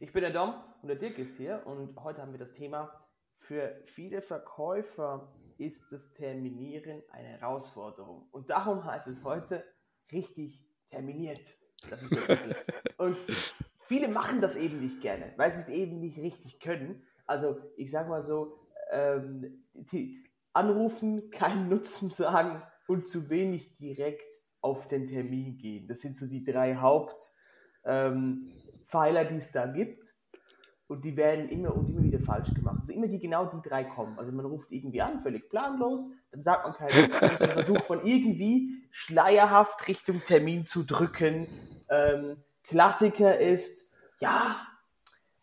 Ich bin der Dom und der Dirk ist hier und heute haben wir das Thema, für viele Verkäufer ist das Terminieren eine Herausforderung. Und darum heißt es heute richtig terminiert. Das ist der Titel. Und viele machen das eben nicht gerne, weil sie es eben nicht richtig können. Also ich sag mal so, ähm, anrufen, keinen Nutzen sagen und zu wenig direkt auf den Termin gehen. Das sind so die drei Haupt... Ähm, Pfeiler, die es da gibt. Und die werden immer und immer wieder falsch gemacht. Also immer die genau die drei kommen. Also man ruft irgendwie an, völlig planlos, dann sagt man keinen dann versucht man irgendwie schleierhaft Richtung Termin zu drücken. Ähm, Klassiker ist, ja,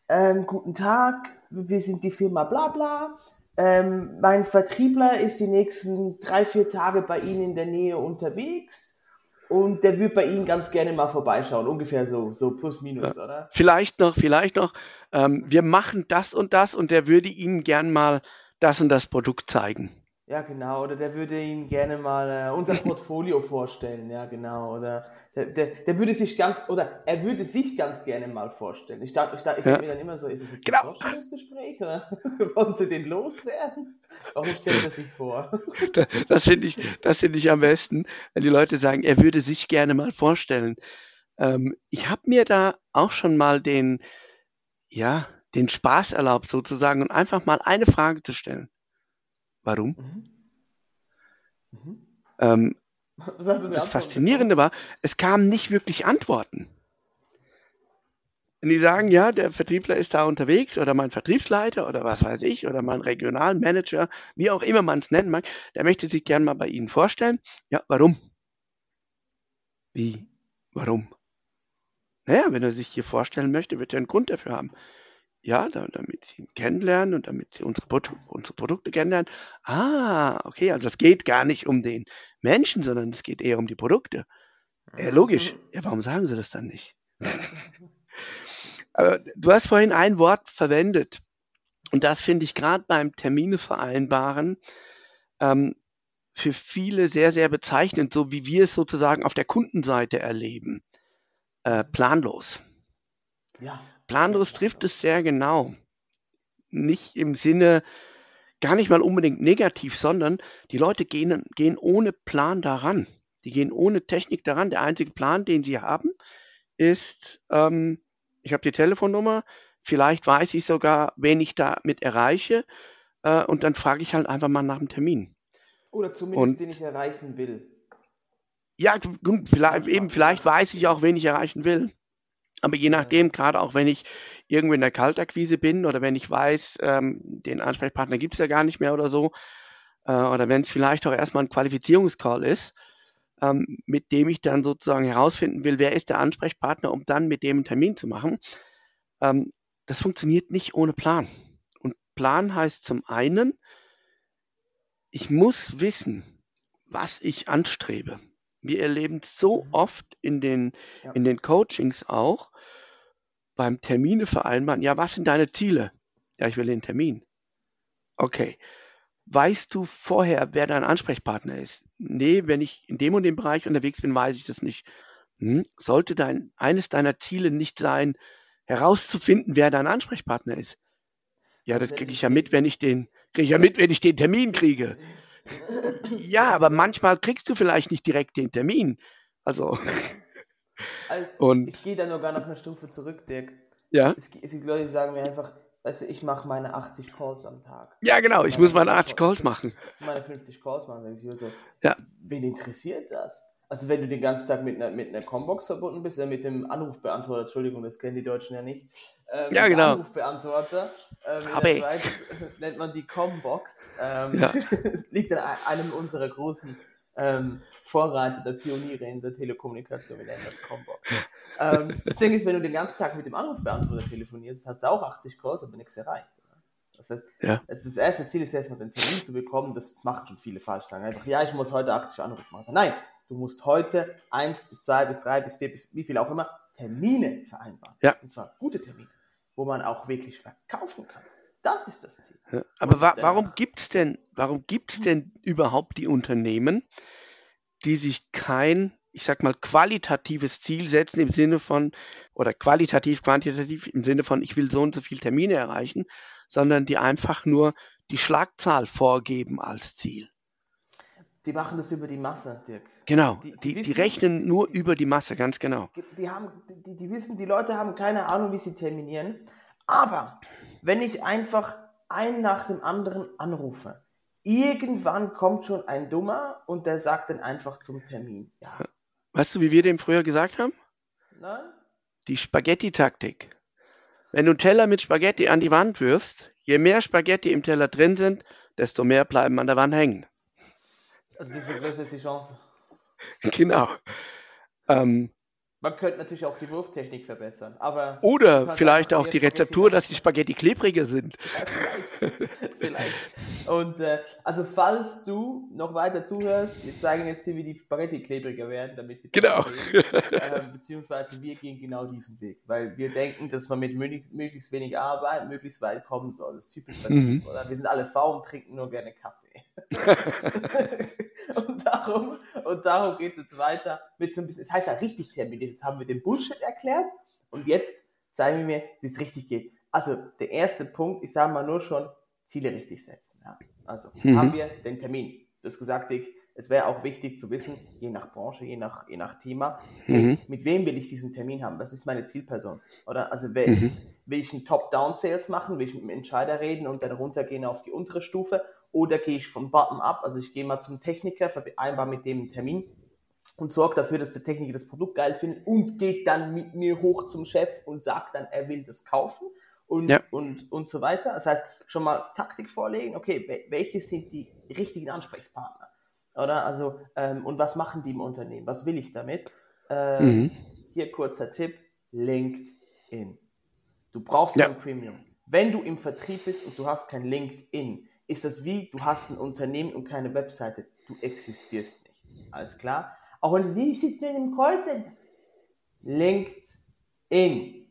ähm, guten Tag, wir sind die Firma bla bla. Ähm, mein Vertriebler ist die nächsten drei, vier Tage bei Ihnen in der Nähe unterwegs und der wird bei Ihnen ganz gerne mal vorbeischauen, ungefähr so, so plus minus, ja. oder? Vielleicht noch, vielleicht noch, ähm, wir machen das und das und der würde Ihnen gern mal das und das Produkt zeigen. Ja, genau. Oder der würde Ihnen gerne mal äh, unser Portfolio vorstellen. Ja, genau. Oder der, der, der würde sich ganz, oder er würde sich ganz gerne mal vorstellen. Ich dachte, ich, dachte, ich ja. mir dann immer so, ist es jetzt genau. ein Vorstellungsgespräch oder wollen Sie den loswerden? Warum stellt er sich vor? das, das finde ich, das finde ich am besten, wenn die Leute sagen, er würde sich gerne mal vorstellen. Ähm, ich habe mir da auch schon mal den, ja, den Spaß erlaubt sozusagen und einfach mal eine Frage zu stellen. Warum? Mhm. Mhm. Ähm, das Faszinierende war, es kamen nicht wirklich Antworten. Wenn die sagen, ja, der Vertriebler ist da unterwegs oder mein Vertriebsleiter oder was weiß ich oder mein Regionalmanager, wie auch immer man es nennen mag, der möchte sich gern mal bei Ihnen vorstellen. Ja, warum? Wie? Warum? Naja, wenn er sich hier vorstellen möchte, wird er einen Grund dafür haben. Ja, da, damit sie ihn kennenlernen und damit sie unsere, unsere Produkte kennenlernen. Ah, okay, also es geht gar nicht um den Menschen, sondern es geht eher um die Produkte. Ja, logisch. Mhm. Ja, warum sagen sie das dann nicht? Aber du hast vorhin ein Wort verwendet. Und das finde ich gerade beim Termine vereinbaren ähm, für viele sehr, sehr bezeichnend, so wie wir es sozusagen auf der Kundenseite erleben. Äh, planlos. Ja. Planlos trifft es sehr genau. Nicht im Sinne, gar nicht mal unbedingt negativ, sondern die Leute gehen, gehen ohne Plan daran. Die gehen ohne Technik daran. Der einzige Plan, den sie haben, ist, ähm, ich habe die Telefonnummer, vielleicht weiß ich sogar, wen ich damit erreiche, äh, und dann frage ich halt einfach mal nach dem Termin. Oder zumindest und, den ich erreichen will. Ja, vielleicht, eben, vielleicht weiß ich auch, wen ich erreichen will. Aber je nachdem, gerade auch wenn ich irgendwo in der Kaltakquise bin oder wenn ich weiß, ähm, den Ansprechpartner gibt es ja gar nicht mehr oder so, äh, oder wenn es vielleicht auch erstmal ein Qualifizierungscall ist, ähm, mit dem ich dann sozusagen herausfinden will, wer ist der Ansprechpartner, um dann mit dem einen Termin zu machen. Ähm, das funktioniert nicht ohne Plan. Und Plan heißt zum einen, ich muss wissen, was ich anstrebe. Wir erleben so mhm. oft in den, ja. in den Coachings auch, beim Termine vereinbaren, ja, was sind deine Ziele? Ja, ich will den Termin. Okay. Weißt du vorher, wer dein Ansprechpartner ist? Nee, wenn ich in dem und dem Bereich unterwegs bin, weiß ich das nicht. Hm? Sollte dein, eines deiner Ziele nicht sein, herauszufinden, wer dein Ansprechpartner ist? Ja, das kriege ich ja mit, wenn ich den, kriege ich ja mit, wenn ich den Termin kriege. Ja, aber manchmal kriegst du vielleicht nicht direkt den Termin. Also. also und ich gehe da nur gar noch eine Stufe zurück, Dirk. Ja. Es, es gibt Leute, die sagen mir einfach, weißt du, ich mache meine 80 Calls am Tag. Ja, genau, ich meine muss meine 80 Calls machen. Meine 50 Calls machen. Sag ich mir so, ja. wen interessiert das? Also wenn du den ganzen Tag mit einer, mit einer Combox verbunden bist, äh, mit dem Anrufbeantworter, Entschuldigung, das kennen die Deutschen ja nicht. Ähm, ja, genau. Anrufbeantworter. Ähm, in der Schweiz nennt man die Combox. Ähm, ja. liegt an einem unserer großen ähm, Vorreiter der Pioniere in der Telekommunikation, wir nennen das Combo. ähm, das Ding ist, wenn du den ganzen Tag mit dem Anrufbeantworter telefonierst, hast du auch 80 Calls, aber nichts erreicht. Das heißt, ja. das, das erste Ziel ist erstmal den Termin zu bekommen, das machen schon viele falsch, sagen einfach, ja, ich muss heute 80 Anrufe machen. Nein, du musst heute 1 bis 2 bis 3 bis 4 bis wie viel auch immer Termine vereinbaren. Ja. Und zwar gute Termine, wo man auch wirklich verkaufen kann. Das ist das Ziel. Ja, aber wa warum gibt es denn, warum gibt's denn überhaupt die Unternehmen, die sich kein, ich sag mal, qualitatives Ziel setzen im Sinne von, oder qualitativ, quantitativ im Sinne von, ich will so und so viele Termine erreichen, sondern die einfach nur die Schlagzahl vorgeben als Ziel? Die machen das über die Masse, Dirk. Genau, die, die, die, die rechnen nur über die Masse, ganz genau. Die, haben, die, die wissen, die Leute haben keine Ahnung, wie sie terminieren. Aber wenn ich einfach einen nach dem anderen anrufe, irgendwann kommt schon ein Dummer und der sagt dann einfach zum Termin. Ja. Weißt du, wie wir dem früher gesagt haben? Nein. Die Spaghetti-Taktik. Wenn du einen Teller mit Spaghetti an die Wand wirfst, je mehr Spaghetti im Teller drin sind, desto mehr bleiben an der Wand hängen. Also desto größer ist die Chance. Genau. Ähm, man könnte natürlich auch die Wurftechnik verbessern, aber. Oder vielleicht auch die Rezeptur, dass die Spaghetti klebriger sind. Ja, vielleicht. vielleicht. Und äh, also falls du noch weiter zuhörst, wir zeigen jetzt hier, wie die Spaghetti klebriger werden, damit sie genau. äh, beziehungsweise wir gehen genau diesen Weg, weil wir denken, dass man mit möglichst wenig Arbeit möglichst weit kommen soll. Das ist typisch mhm. oder? Wir sind alle faul und trinken nur gerne Kaffee. und darum, und darum geht es jetzt weiter mit so ein bisschen, es heißt ja richtig terminiert. Jetzt haben wir den Bullshit erklärt und jetzt zeigen wir mir, wie es richtig geht. Also der erste Punkt, ich sage mal nur schon, Ziele richtig setzen. Ja. Also mhm. haben wir den Termin. Du hast gesagt, Dick, es wäre auch wichtig zu wissen, je nach Branche, je nach, je nach Thema, mhm. mit wem will ich diesen Termin haben? Was ist meine Zielperson? Oder also will, mhm. will ich einen Top-Down-Sales machen, will ich mit dem Entscheider reden und dann runtergehen auf die untere Stufe? Oder gehe ich vom Bottom-up, also ich gehe mal zum Techniker, vereinbar mit dem einen Termin und sorge dafür, dass der Techniker das Produkt geil findet und geht dann mit mir hoch zum Chef und sagt dann, er will das kaufen und, ja. und, und so weiter. Das heißt, schon mal Taktik vorlegen, okay, welche sind die richtigen Ansprechpartner? Oder? Also, ähm, und was machen die im Unternehmen? Was will ich damit? Ähm, mhm. Hier kurzer Tipp: LinkedIn. Du brauchst ja. kein Premium. Wenn du im Vertrieb bist und du hast kein LinkedIn, ist das wie, du hast ein Unternehmen und keine Webseite. Du existierst nicht. Alles klar? Auch wenn du sitze nur in einem Callcenter. LinkedIn.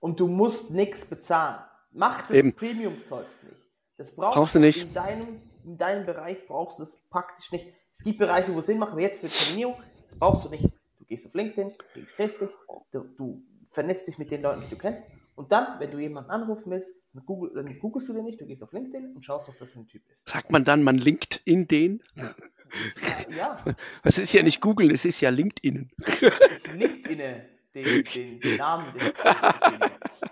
Und du musst nichts bezahlen. Mach das Premium-Zeugs nicht. Das brauchst, brauchst du nicht. In deinem, in deinem Bereich brauchst du es praktisch nicht. Es gibt Bereiche, wo es Sinn macht, aber jetzt für Terminierung, das brauchst du nicht. Du gehst auf LinkedIn, registrierst dich, du, du vernetzt dich mit den Leuten, die du kennst. Und dann, wenn du jemanden anrufen willst, dann, Google, dann googelst du den nicht, du gehst auf LinkedIn und schaust, was das für ein Typ ist. Sagt man dann, man linkt in den? Ja. Es ist ja nicht Google, es ist ja LinkedIn. LinkedIn, den, den, den Namen des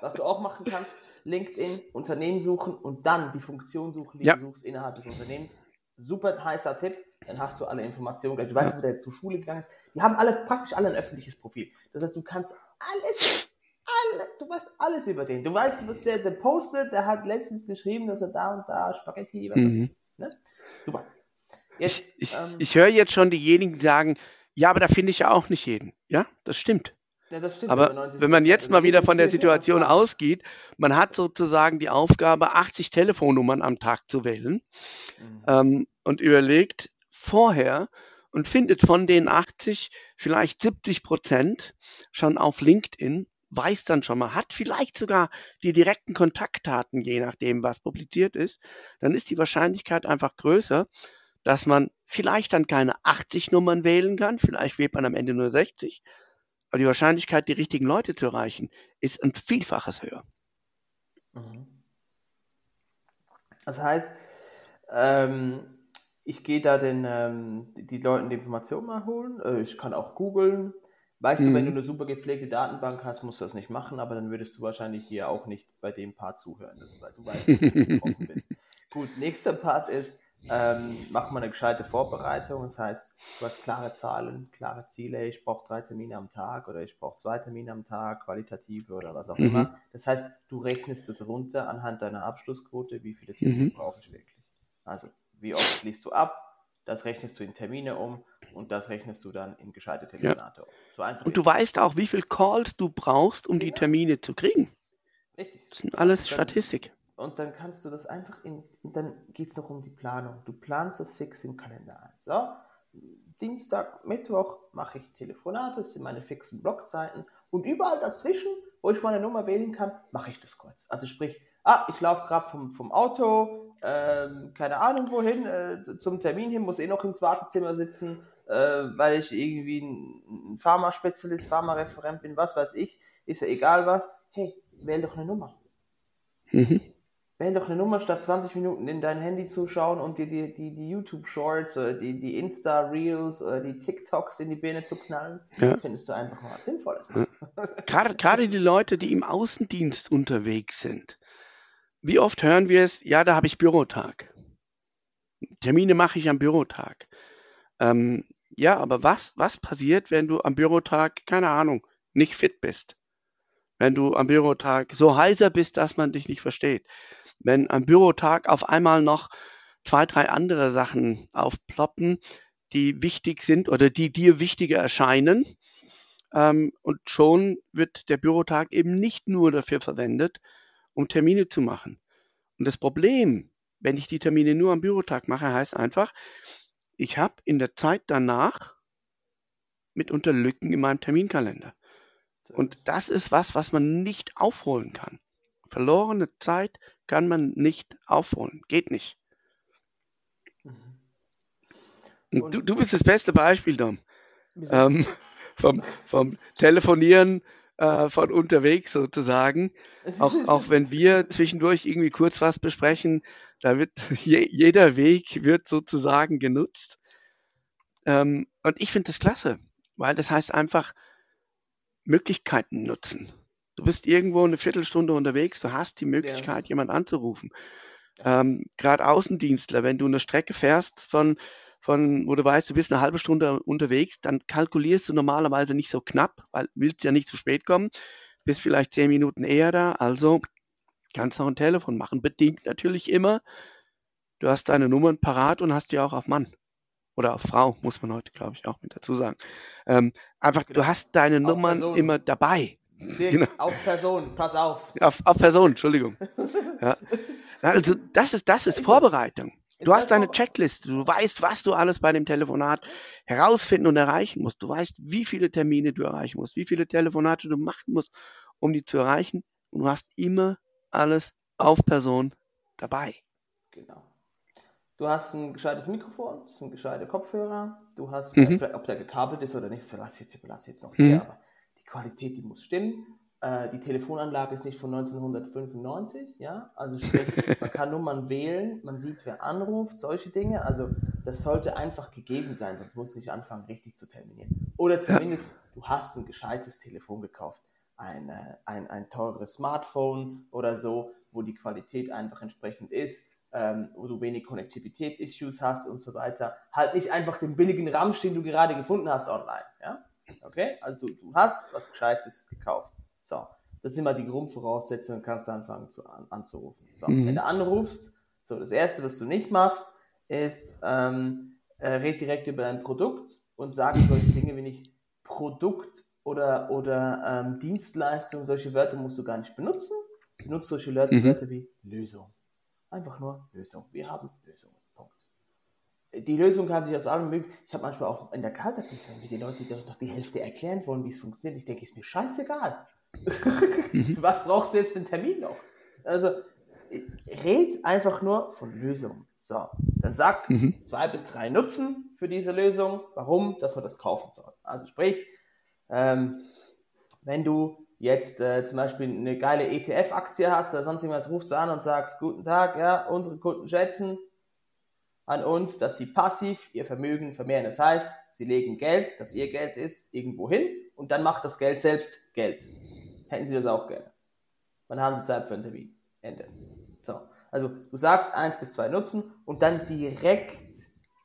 Was du auch machen kannst, LinkedIn, Unternehmen suchen und dann die Funktion suchen, die ja. du suchst innerhalb des Unternehmens. Super heißer Tipp, dann hast du alle Informationen. Du weißt, ja. der zur Schule gegangen ist. Die haben alle praktisch alle ein öffentliches Profil. Das heißt, du kannst alles, alle, du weißt alles über den. Du weißt, was der, der postet, der hat letztens geschrieben, dass er da und da Spaghetti, was mhm. ne? Super. Jetzt, ich, ich, ähm, ich höre jetzt schon diejenigen, die sagen, ja, aber da finde ich ja auch nicht jeden. Ja, das stimmt. Ja, das stimmt. Aber wenn man jetzt mal wieder von der Situation ausgeht, man hat sozusagen die Aufgabe, 80 Telefonnummern am Tag zu wählen mhm. ähm, und überlegt vorher und findet von den 80 vielleicht 70 Prozent schon auf LinkedIn, weiß dann schon mal, hat vielleicht sogar die direkten Kontaktdaten, je nachdem, was publiziert ist, dann ist die Wahrscheinlichkeit einfach größer, dass man vielleicht dann keine 80 Nummern wählen kann, vielleicht wählt man am Ende nur 60, aber die Wahrscheinlichkeit, die richtigen Leute zu erreichen, ist ein Vielfaches höher. Mhm. Das heißt, ähm, ich gehe da den, ähm, die Leuten die Informationen mal holen, äh, ich kann auch googeln. Weißt mhm. du, wenn du mhm. eine super gepflegte Datenbank hast, musst du das nicht machen, aber dann würdest du wahrscheinlich hier auch nicht bei dem Part zuhören, weil du weißt, dass du betroffen bist. Gut, nächster Part ist, ähm, macht man eine gescheite Vorbereitung. Das heißt, du hast klare Zahlen, klare Ziele. Ich brauche drei Termine am Tag oder ich brauche zwei Termine am Tag, qualitative oder was auch mhm. immer. Das heißt, du rechnest es runter anhand deiner Abschlussquote, wie viele Termine mhm. brauche ich wirklich. Also, wie oft schließt du ab? das rechnest du in Termine um und das rechnest du dann in gescheite Telefonate um. So einfach und du weißt auch, wie viel Calls du brauchst, um genau. die Termine zu kriegen. Richtig. Das sind alles dann, Statistik. Und dann kannst du das einfach in, dann geht es noch um die Planung. Du planst das fix im Kalender ein. So, Dienstag, Mittwoch mache ich Telefonate, das sind meine fixen Blockzeiten. Und überall dazwischen, wo ich meine Nummer wählen kann, mache ich das kurz. Also sprich, ah, ich laufe gerade vom, vom Auto, ähm, keine Ahnung wohin, äh, zum Termin hin, muss eh noch ins Wartezimmer sitzen, weil ich irgendwie ein Pharma-Spezialist, Pharma-Referent bin, was weiß ich, ist ja egal was. Hey, wähl doch eine Nummer. Mhm. Wähl doch eine Nummer, statt 20 Minuten in dein Handy zu schauen und dir die, die, die YouTube-Shorts, die, die Insta-Reels, die TikToks in die Birne zu knallen, ja. könntest du einfach mal was Sinnvolles machen. Ja. Gerade, gerade die Leute, die im Außendienst unterwegs sind. Wie oft hören wir es, ja, da habe ich Bürotag. Termine mache ich am Bürotag. Ähm, ja, aber was, was passiert, wenn du am Bürotag, keine Ahnung, nicht fit bist? Wenn du am Bürotag so heiser bist, dass man dich nicht versteht? wenn am Bürotag auf einmal noch zwei, drei andere Sachen aufploppen, die wichtig sind oder die dir wichtiger erscheinen. Ähm, und schon wird der Bürotag eben nicht nur dafür verwendet, um Termine zu machen. Und das Problem, wenn ich die Termine nur am Bürotag mache, heißt einfach, ich habe in der Zeit danach mitunter Lücken in meinem Terminkalender. Und das ist was, was man nicht aufholen kann. Verlorene Zeit kann man nicht aufholen. Geht nicht. Mhm. Du, du bist das beste Beispiel, Dom. Ähm, vom, vom Telefonieren äh, von unterwegs sozusagen. Auch, auch wenn wir zwischendurch irgendwie kurz was besprechen, da wird je, jeder Weg wird sozusagen genutzt. Ähm, und ich finde das klasse, weil das heißt einfach Möglichkeiten nutzen. Du bist irgendwo eine Viertelstunde unterwegs, du hast die Möglichkeit, ja. jemand anzurufen. Ähm, Gerade Außendienstler, wenn du eine Strecke fährst von, von, wo du weißt, du bist eine halbe Stunde unterwegs, dann kalkulierst du normalerweise nicht so knapp, weil willst ja nicht zu spät kommen, bist vielleicht zehn Minuten eher da, also kannst auch ein Telefon machen. Bedingt natürlich immer, du hast deine Nummern parat und hast die auch auf Mann. Oder auf Frau, muss man heute, glaube ich, auch mit dazu sagen. Ähm, einfach, genau. du hast deine auch Nummern Person. immer dabei. Dirk, genau. Auf Person, pass auf. Auf, auf Person, Entschuldigung. ja. Also das ist, das ist Vorbereitung. Du hast deine Checkliste, du weißt, was du alles bei dem Telefonat herausfinden und erreichen musst. Du weißt, wie viele Termine du erreichen musst, wie viele Telefonate du machen musst, um die zu erreichen. Und du hast immer alles auf Person dabei. Genau. Du hast ein gescheites Mikrofon, das sind gescheite Kopfhörer, du hast, mhm. ob der gekabelt ist oder nicht, das lasse ich jetzt, überlasse jetzt noch mhm. Mehr, aber Qualität, die muss stimmen. Äh, die Telefonanlage ist nicht von 1995, ja, also sprich, man kann Nummern wählen, man sieht, wer anruft, solche Dinge. Also das sollte einfach gegeben sein, sonst musst du nicht anfangen, richtig zu terminieren. Oder zumindest, ja. du hast ein gescheites Telefon gekauft, ein, äh, ein, ein teures Smartphone oder so, wo die Qualität einfach entsprechend ist. Ähm, wo du wenig Konnektivitäts-Issues hast und so weiter. Halt nicht einfach den billigen Ramsch, den du gerade gefunden hast online. Ja? Okay, also du hast was Gescheites gekauft. So, das sind mal die Grundvoraussetzungen, kannst du anfangen zu, an, anzurufen. So, mhm. Wenn du anrufst, so das erste, was du nicht machst, ist, ähm, äh, red direkt über dein Produkt und sage solche Dinge wie nicht Produkt oder, oder ähm, Dienstleistung, solche Wörter musst du gar nicht benutzen. Benutze solche Wörter, mhm. Wörter wie Lösung. Einfach nur Lösung. Wir haben Lösungen die Lösung kann sich aus allem möglichen. Ich habe manchmal auch in der Kaltakquise, wenn mir die Leute doch die Hälfte erklären wollen, wie es funktioniert. Ich denke, ist mir scheißegal. Mhm. Was brauchst du jetzt den Termin noch? Also, red einfach nur von Lösungen. So, dann sag mhm. zwei bis drei Nutzen für diese Lösung, warum, dass man das kaufen soll. Also sprich, ähm, wenn du jetzt äh, zum Beispiel eine geile ETF-Aktie hast oder sonst irgendwas, rufst du an und sagst, guten Tag, ja, unsere Kunden schätzen, an uns, dass sie passiv ihr Vermögen vermehren. Das heißt, sie legen Geld, das ihr Geld ist, irgendwo hin und dann macht das Geld selbst Geld. Hätten sie das auch gerne. Wann haben sie Zeit für einen Termin? Ende. So. Also du sagst eins bis zwei Nutzen und dann direkt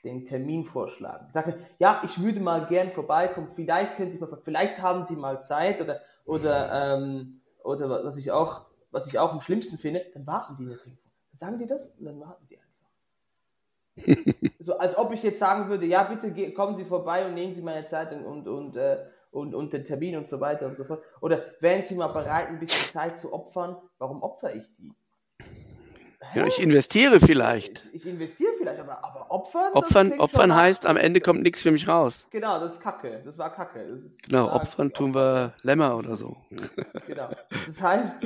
den Termin vorschlagen. Sag, ja, ich würde mal gern vorbeikommen, vielleicht könnte ich mal, vielleicht haben Sie mal Zeit oder, oder, ähm, oder was ich auch, was ich auch am schlimmsten finde, dann warten die nicht. Dann sagen die das und dann warten die einfach. so als ob ich jetzt sagen würde, ja, bitte kommen Sie vorbei und nehmen Sie meine Zeit und, und, äh, und, und den Termin und so weiter und so fort. Oder wären Sie mal bereit, ein bisschen Zeit zu opfern? Warum opfere ich die? Ja, ich investiere vielleicht. Ich, ich investiere vielleicht, aber, aber opfern. Opfern, opfern heißt, am Ende kommt nichts für mich raus. Genau, das ist Kacke. Das war Kacke. Das ist, genau, opfern tun wir Lämmer oder so. Genau. Das heißt,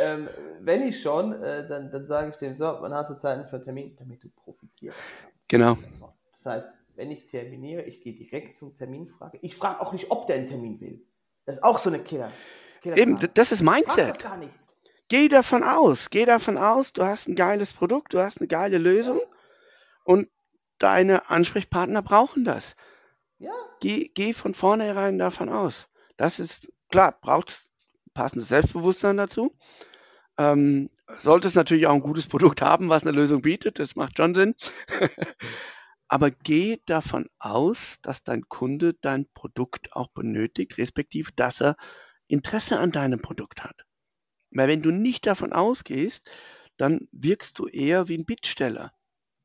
ähm, wenn ich schon, äh, dann, dann sage ich dem so, wann hast du Zeit für einen Termin, damit du profitierst. Genau. Das heißt, wenn ich terminiere, ich gehe direkt zum Terminfrage. Ich frage auch nicht, ob der einen Termin will. Das ist auch so eine Killer. Killer Eben, das ist Mindset. Frag das gar nicht. Geh davon aus, geh davon aus, du hast ein geiles Produkt, du hast eine geile Lösung und deine Ansprechpartner brauchen das. Ja. Geh, geh von vornherein davon aus. Das ist klar, braucht passendes Selbstbewusstsein dazu. Ähm, solltest natürlich auch ein gutes Produkt haben, was eine Lösung bietet, das macht schon Sinn. Aber geh davon aus, dass dein Kunde dein Produkt auch benötigt, respektive dass er Interesse an deinem Produkt hat. Weil wenn du nicht davon ausgehst, dann wirkst du eher wie ein Bittsteller.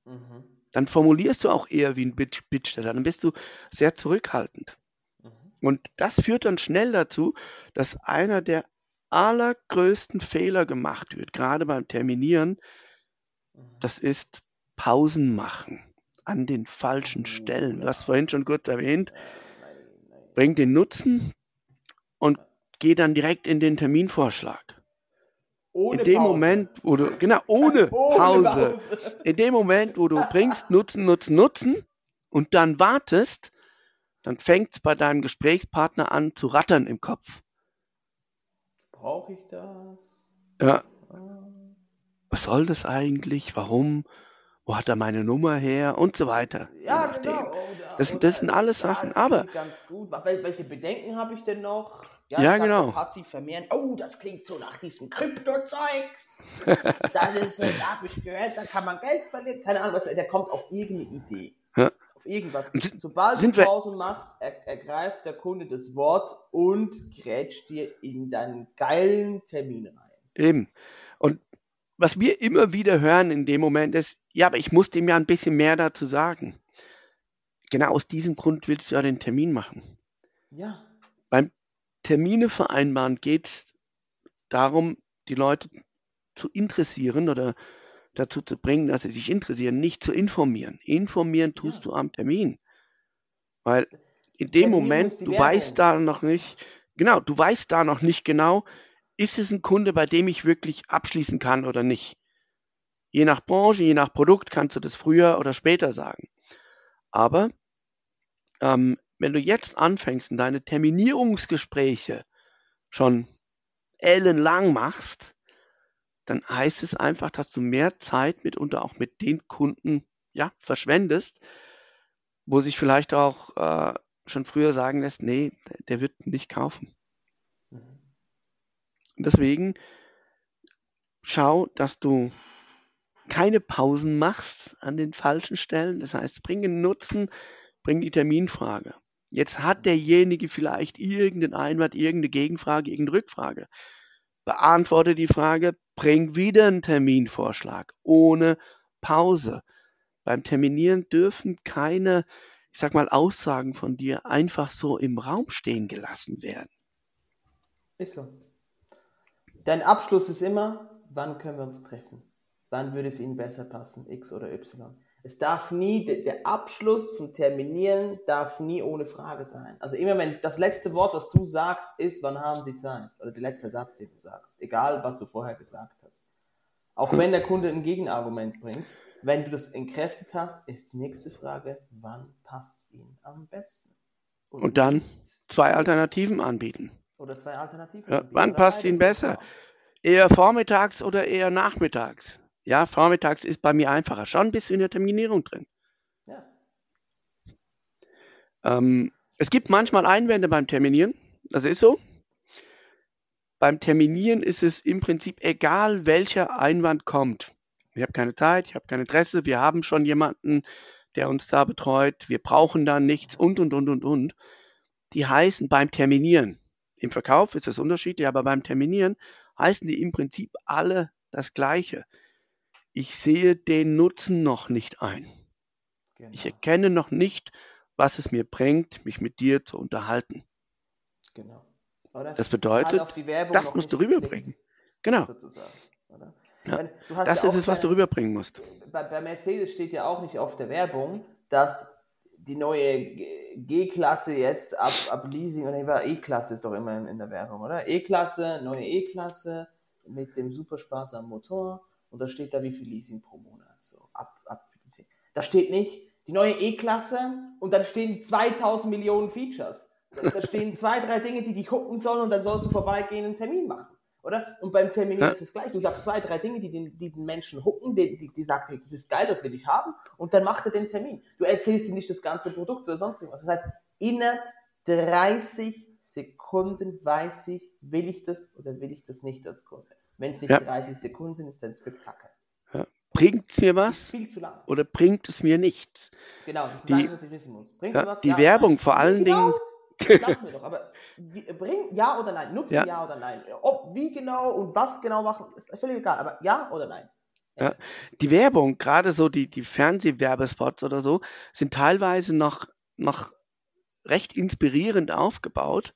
Mhm. Dann formulierst du auch eher wie ein Bit Bittsteller. Dann bist du sehr zurückhaltend. Mhm. Und das führt dann schnell dazu, dass einer der allergrößten Fehler gemacht wird, gerade beim Terminieren, mhm. das ist Pausen machen an den falschen Stellen. Du hast vorhin schon kurz erwähnt, bring den Nutzen und geh dann direkt in den Terminvorschlag. Ohne in dem Pause. Moment, wo du, genau, ohne, ohne Pause. Pause. In dem Moment, wo du bringst Nutzen, Nutzen, Nutzen und dann wartest, dann fängt es bei deinem Gesprächspartner an zu rattern im Kopf. Brauche ich das? Ja. Was soll das eigentlich? Warum? Wo hat er meine Nummer her? Und so weiter. Ja, genau. Oder, das, das sind alles Sachen. Aber. Ganz gut. Welche Bedenken habe ich denn noch? Ja, ja genau. Passiv vermehren. Oh, das klingt so nach diesem Krypto-Zeugs. das ist, da habe ich gehört, da kann man Geld verlieren. Keine Ahnung, was, der kommt auf irgendeine Idee. Ja. Auf irgendwas. Sobald du Pause machst, er, ergreift der Kunde das Wort und grätscht dir in deinen geilen Termin rein. Eben. Und was wir immer wieder hören in dem Moment ist, ja, aber ich muss dem ja ein bisschen mehr dazu sagen. Genau aus diesem Grund willst du ja den Termin machen. Ja. Termine vereinbaren geht es darum, die Leute zu interessieren oder dazu zu bringen, dass sie sich interessieren, nicht zu informieren. Informieren tust ja. du am Termin. Weil in dem Termin Moment, du weißt da noch nicht, genau, du weißt da noch nicht genau, ist es ein Kunde, bei dem ich wirklich abschließen kann oder nicht. Je nach Branche, je nach Produkt kannst du das früher oder später sagen. Aber ähm, wenn du jetzt anfängst und deine Terminierungsgespräche schon ellenlang machst, dann heißt es einfach, dass du mehr Zeit mitunter auch mit den Kunden ja, verschwendest, wo sich vielleicht auch äh, schon früher sagen lässt, nee, der wird nicht kaufen. Mhm. Deswegen schau, dass du keine Pausen machst an den falschen Stellen. Das heißt, bringe Nutzen, bring die Terminfrage. Jetzt hat derjenige vielleicht irgendeinen Einwand, irgendeine Gegenfrage, irgendeine Rückfrage. Beantworte die Frage, bring wieder einen Terminvorschlag ohne Pause. Beim Terminieren dürfen keine, ich sag mal, Aussagen von dir einfach so im Raum stehen gelassen werden. Ist so. Dein Abschluss ist immer, wann können wir uns treffen? Wann würde es Ihnen besser passen, X oder Y? Es darf nie, der Abschluss zum Terminieren darf nie ohne Frage sein. Also immer wenn das letzte Wort, was du sagst, ist, wann haben sie Zeit? Oder der letzte Satz, den du sagst. Egal, was du vorher gesagt hast. Auch wenn der Kunde ein Gegenargument bringt, wenn du das entkräftet hast, ist die nächste Frage, wann passt es ihm am besten? Und, Und dann zwei Alternativen anbieten. Oder zwei Alternativen. Ja, wann passt es ihm besser? Eher vormittags oder eher nachmittags? Ja, vormittags ist bei mir einfacher. Schon bist du in der Terminierung drin. Ja. Ähm, es gibt manchmal Einwände beim Terminieren. Das ist so. Beim Terminieren ist es im Prinzip egal, welcher Einwand kommt. Ich habe keine Zeit, ich habe kein Interesse, wir haben schon jemanden, der uns da betreut, wir brauchen da nichts und, und, und, und, und. Die heißen beim Terminieren. Im Verkauf ist es unterschiedlich, aber beim Terminieren heißen die im Prinzip alle das Gleiche ich sehe den Nutzen noch nicht ein. Genau. Ich erkenne noch nicht, was es mir bringt, mich mit dir zu unterhalten. Genau. Oder? Das bedeutet, das musst du rüberbringen. Genau. Ja. das ja ist es, was du rüberbringen musst. Bei, bei, Mercedes steht ja auch nicht auf der Werbung, dass die neue G-Klasse jetzt ab, ab Leasing, oder E-Klasse ist doch immer in, in der Werbung, oder? E-Klasse, neue E-Klasse mit dem super Spaß am Motor und da steht da, wie viel Leasing pro Monat. So, ab, ab Da steht nicht die neue E-Klasse und dann stehen 2000 Millionen Features. Da stehen zwei, drei Dinge, die dich gucken sollen und dann sollst du vorbeigehen und einen Termin machen. Oder? Und beim Termin ja. ist es gleich. Du sagst zwei, drei Dinge, die den, die den Menschen hucken, die, die, die sagt, hey, das ist geil, das will ich haben. Und dann macht er den Termin. Du erzählst ihm nicht das ganze Produkt oder sonst irgendwas. Das heißt, innerhalb 30 Sekunden weiß ich, will ich das oder will ich das nicht als Kunde. Wenn es nicht ja. 30 Sekunden sind, ist dein Skript kacke. Ja. Bringt es mir was? Viel zu lang. Oder bringt es mir nichts? Genau, das ist die, alles, was ich wissen muss. Bringt ja, was? Die Werbung vor allen genau, Dingen Lassen wir doch, aber wie, bring ja oder nein, nutzen ja. ja, oder nein. Ob, wie genau und was genau machen, ist völlig egal, aber ja oder nein. Ja. Die Werbung, gerade so die, die Fernsehwerbespots oder so, sind teilweise noch, noch recht inspirierend aufgebaut.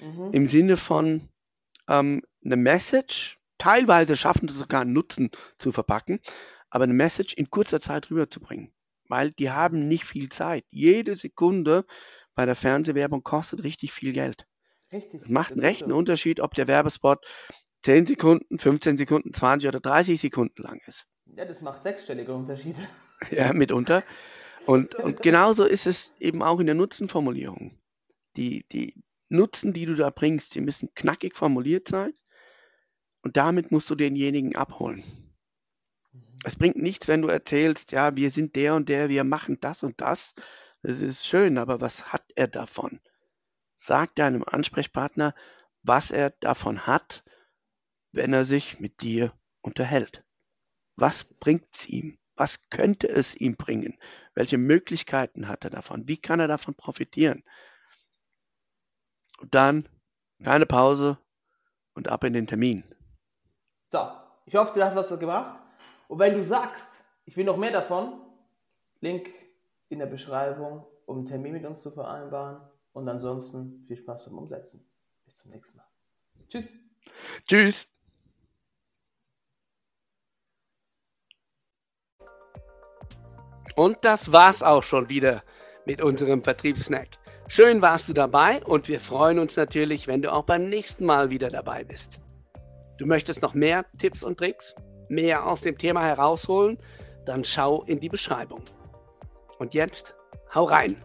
Mhm. Im Sinne von ähm, eine Message, teilweise schaffen sie sogar einen Nutzen zu verpacken, aber eine Message in kurzer Zeit rüberzubringen. Weil die haben nicht viel Zeit. Jede Sekunde bei der Fernsehwerbung kostet richtig viel Geld. Richtig. Es macht einen rechten so. Unterschied, ob der Werbespot 10 Sekunden, 15 Sekunden, 20 oder 30 Sekunden lang ist. Ja, das macht sechsstellige Unterschiede. Ja, mitunter. Und, und genauso ist es eben auch in der Nutzenformulierung. Die, die Nutzen, die du da bringst, die müssen knackig formuliert sein und damit musst du denjenigen abholen. Mhm. Es bringt nichts, wenn du erzählst, ja, wir sind der und der, wir machen das und das, das ist schön, aber was hat er davon? Sag deinem Ansprechpartner, was er davon hat, wenn er sich mit dir unterhält. Was bringt es ihm? Was könnte es ihm bringen? Welche Möglichkeiten hat er davon? Wie kann er davon profitieren? Und dann keine Pause und ab in den Termin. So, ich hoffe, du hast was gemacht. Und wenn du sagst, ich will noch mehr davon, Link in der Beschreibung, um einen Termin mit uns zu vereinbaren. Und ansonsten viel Spaß beim Umsetzen. Bis zum nächsten Mal. Tschüss. Tschüss. Und das war's auch schon wieder mit unserem Vertriebssnack. Schön warst du dabei und wir freuen uns natürlich, wenn du auch beim nächsten Mal wieder dabei bist. Du möchtest noch mehr Tipps und Tricks, mehr aus dem Thema herausholen? Dann schau in die Beschreibung. Und jetzt, hau rein!